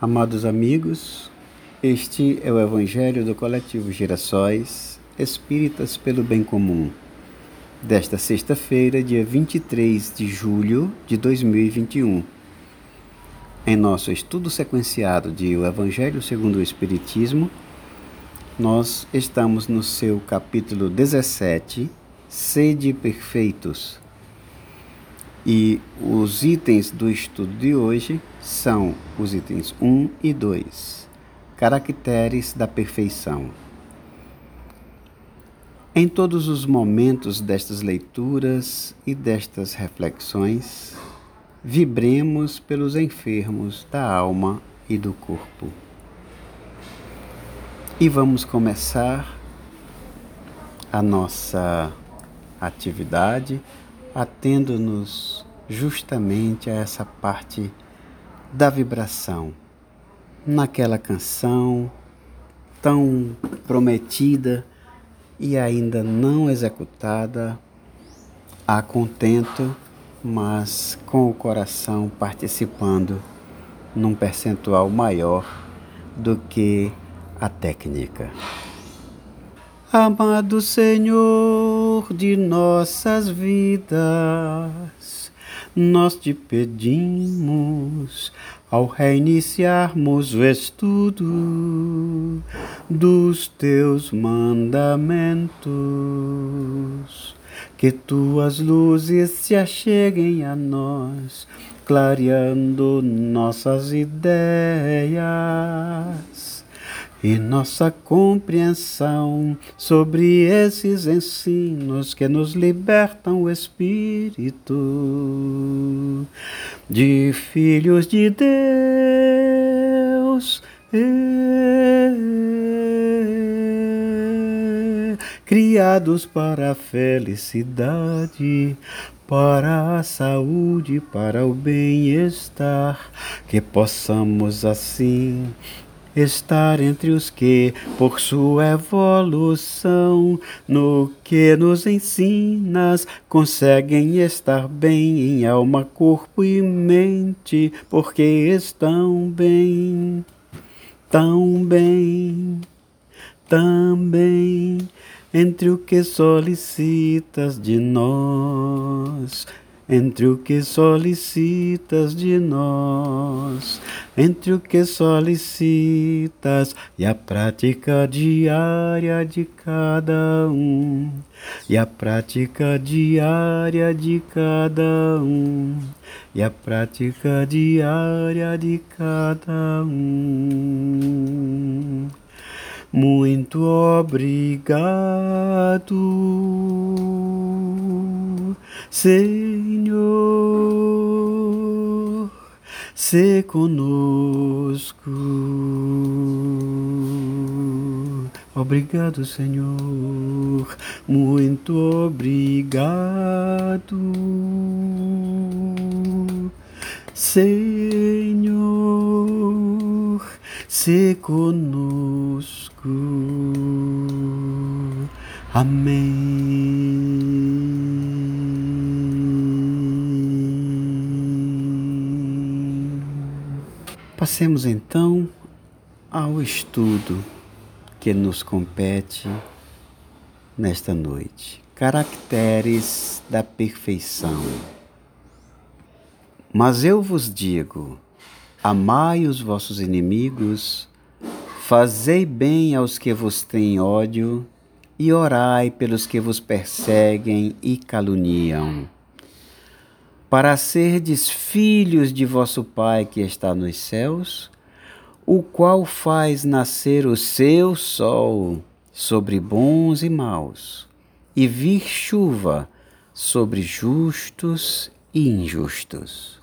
Amados amigos, este é o Evangelho do Coletivo Girassóis Espíritas pelo Bem Comum, desta sexta-feira, dia 23 de julho de 2021. Em nosso estudo sequenciado de O Evangelho segundo o Espiritismo, nós estamos no seu capítulo 17, Sede Perfeitos. E os itens do estudo de hoje são os itens 1 e 2, caracteres da perfeição. Em todos os momentos destas leituras e destas reflexões, vibremos pelos enfermos da alma e do corpo. E vamos começar a nossa atividade atendo-nos justamente a essa parte da vibração, naquela canção tão prometida e ainda não executada, a contento, mas com o coração participando num percentual maior do que a técnica. Amado Senhor de nossas vidas, nós te pedimos, ao reiniciarmos o estudo dos teus mandamentos, que tuas luzes se acheguem a nós, clareando nossas ideias e nossa compreensão sobre esses ensinos que nos libertam o espírito de filhos de Deus. criados para a felicidade, para a saúde, para o bem-estar, que possamos assim estar entre os que, por sua evolução, no que nos ensinas, conseguem estar bem em alma, corpo e mente, porque estão bem, tão bem, também entre o que solicitas de nós entre o que solicitas de nós, entre o que solicitas e a prática diária de cada um, e a prática diária de cada um, e a prática diária de cada um. Muito obrigado, Senhor, se conosco. Obrigado, Senhor, muito obrigado, Senhor, se conosco. Amém. Passemos então ao estudo que nos compete nesta noite. Caracteres da perfeição. Mas eu vos digo: amai os vossos inimigos, Fazei bem aos que vos têm ódio, e orai pelos que vos perseguem e caluniam. Para serdes filhos de vosso Pai que está nos céus, o qual faz nascer o seu sol sobre bons e maus, e vir chuva sobre justos e injustos.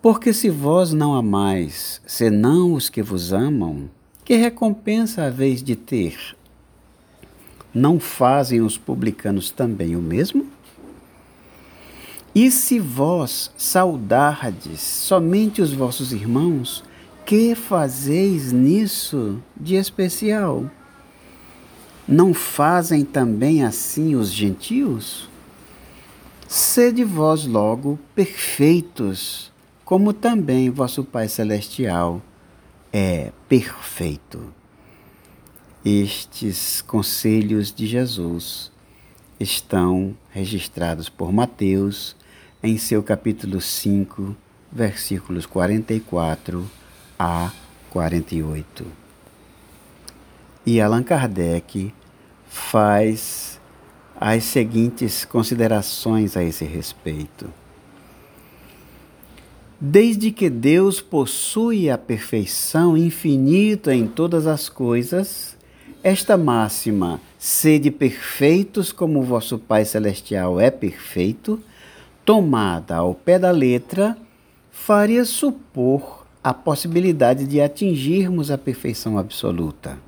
Porque se vós não amais, senão os que vos amam, que recompensa haveis de ter? Não fazem os publicanos também o mesmo? E se vós saudardes somente os vossos irmãos, que fazeis nisso de especial? Não fazem também assim os gentios? Sede vós logo perfeitos, como também vosso Pai Celestial é perfeito. Estes conselhos de Jesus estão registrados por Mateus em seu capítulo 5, versículos 44 a 48. E Allan Kardec faz as seguintes considerações a esse respeito. Desde que Deus possui a perfeição infinita em todas as coisas, esta máxima, sede perfeitos como vosso Pai Celestial é perfeito, tomada ao pé da letra, faria supor a possibilidade de atingirmos a perfeição absoluta.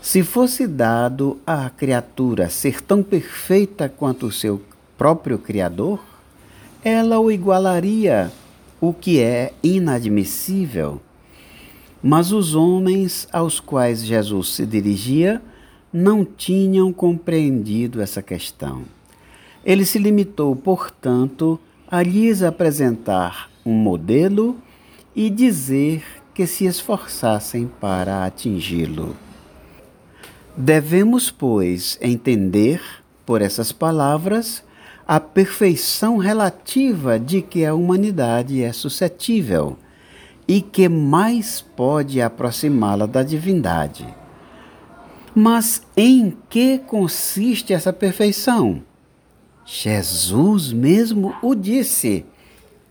Se fosse dado à criatura ser tão perfeita quanto o seu próprio Criador, ela o igualaria, o que é inadmissível. Mas os homens aos quais Jesus se dirigia não tinham compreendido essa questão. Ele se limitou, portanto, a lhes apresentar um modelo e dizer que se esforçassem para atingi-lo. Devemos, pois, entender, por essas palavras, a perfeição relativa de que a humanidade é suscetível e que mais pode aproximá-la da divindade. Mas em que consiste essa perfeição? Jesus mesmo o disse: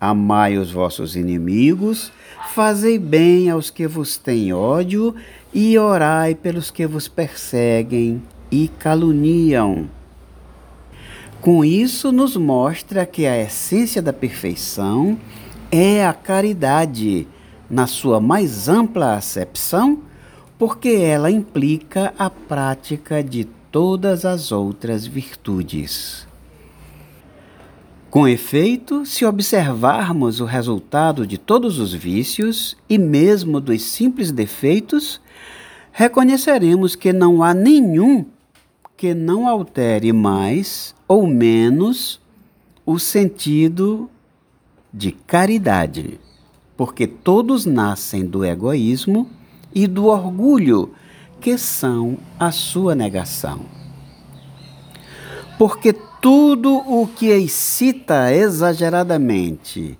Amai os vossos inimigos, fazei bem aos que vos têm ódio e orai pelos que vos perseguem e caluniam. Com isso, nos mostra que a essência da perfeição é a caridade, na sua mais ampla acepção, porque ela implica a prática de todas as outras virtudes. Com efeito, se observarmos o resultado de todos os vícios e mesmo dos simples defeitos, reconheceremos que não há nenhum que não altere mais ou menos o sentido de caridade, porque todos nascem do egoísmo e do orgulho, que são a sua negação. Porque tudo o que excita exageradamente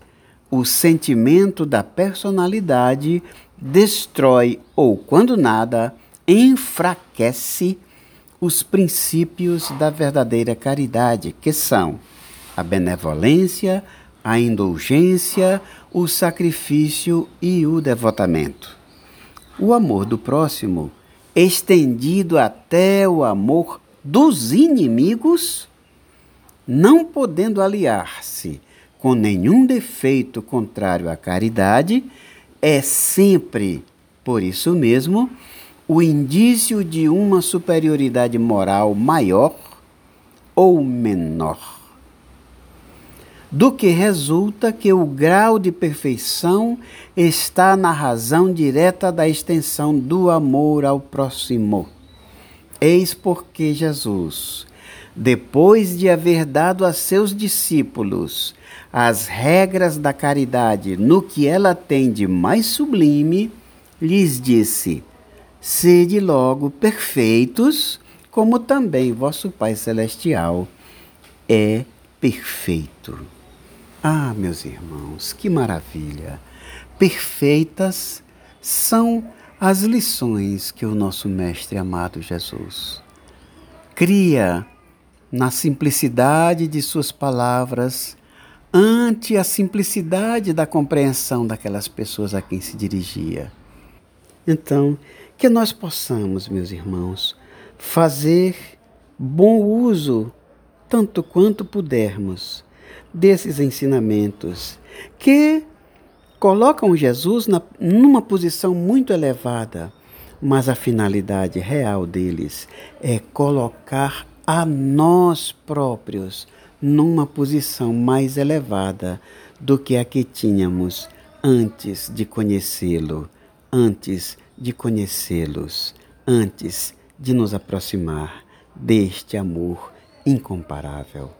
o sentimento da personalidade destrói ou, quando nada, enfraquece os princípios da verdadeira caridade, que são a benevolência, a indulgência, o sacrifício e o devotamento. O amor do próximo, estendido até o amor dos inimigos, não podendo aliar-se com nenhum defeito contrário à caridade, é sempre, por isso mesmo, o indício de uma superioridade moral maior ou menor. Do que resulta que o grau de perfeição está na razão direta da extensão do amor ao próximo. Eis porque Jesus, depois de haver dado a seus discípulos as regras da caridade no que ela tem de mais sublime, lhes disse: Sede logo perfeitos, como também vosso Pai Celestial é perfeito. Ah, meus irmãos, que maravilha! Perfeitas são as lições que o nosso Mestre amado Jesus cria na simplicidade de suas palavras, ante a simplicidade da compreensão daquelas pessoas a quem se dirigia. Então, que nós possamos, meus irmãos, fazer bom uso, tanto quanto pudermos, desses ensinamentos que colocam Jesus na, numa posição muito elevada, mas a finalidade real deles é colocar a nós próprios numa posição mais elevada do que a que tínhamos antes de conhecê-lo, antes de conhecê-los, antes de nos aproximar deste amor incomparável.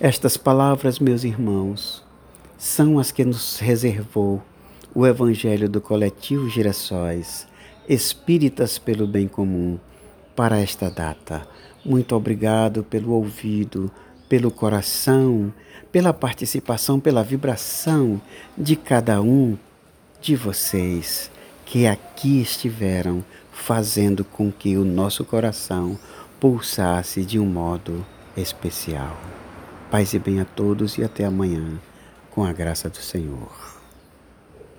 Estas palavras, meus irmãos, são as que nos reservou o Evangelho do Coletivo Girassóis, Espíritas pelo Bem Comum, para esta data. Muito obrigado pelo ouvido, pelo coração, pela participação, pela vibração de cada um de vocês que aqui estiveram fazendo com que o nosso coração pulsasse de um modo especial. Paz e bem a todos e até amanhã, com a graça do Senhor.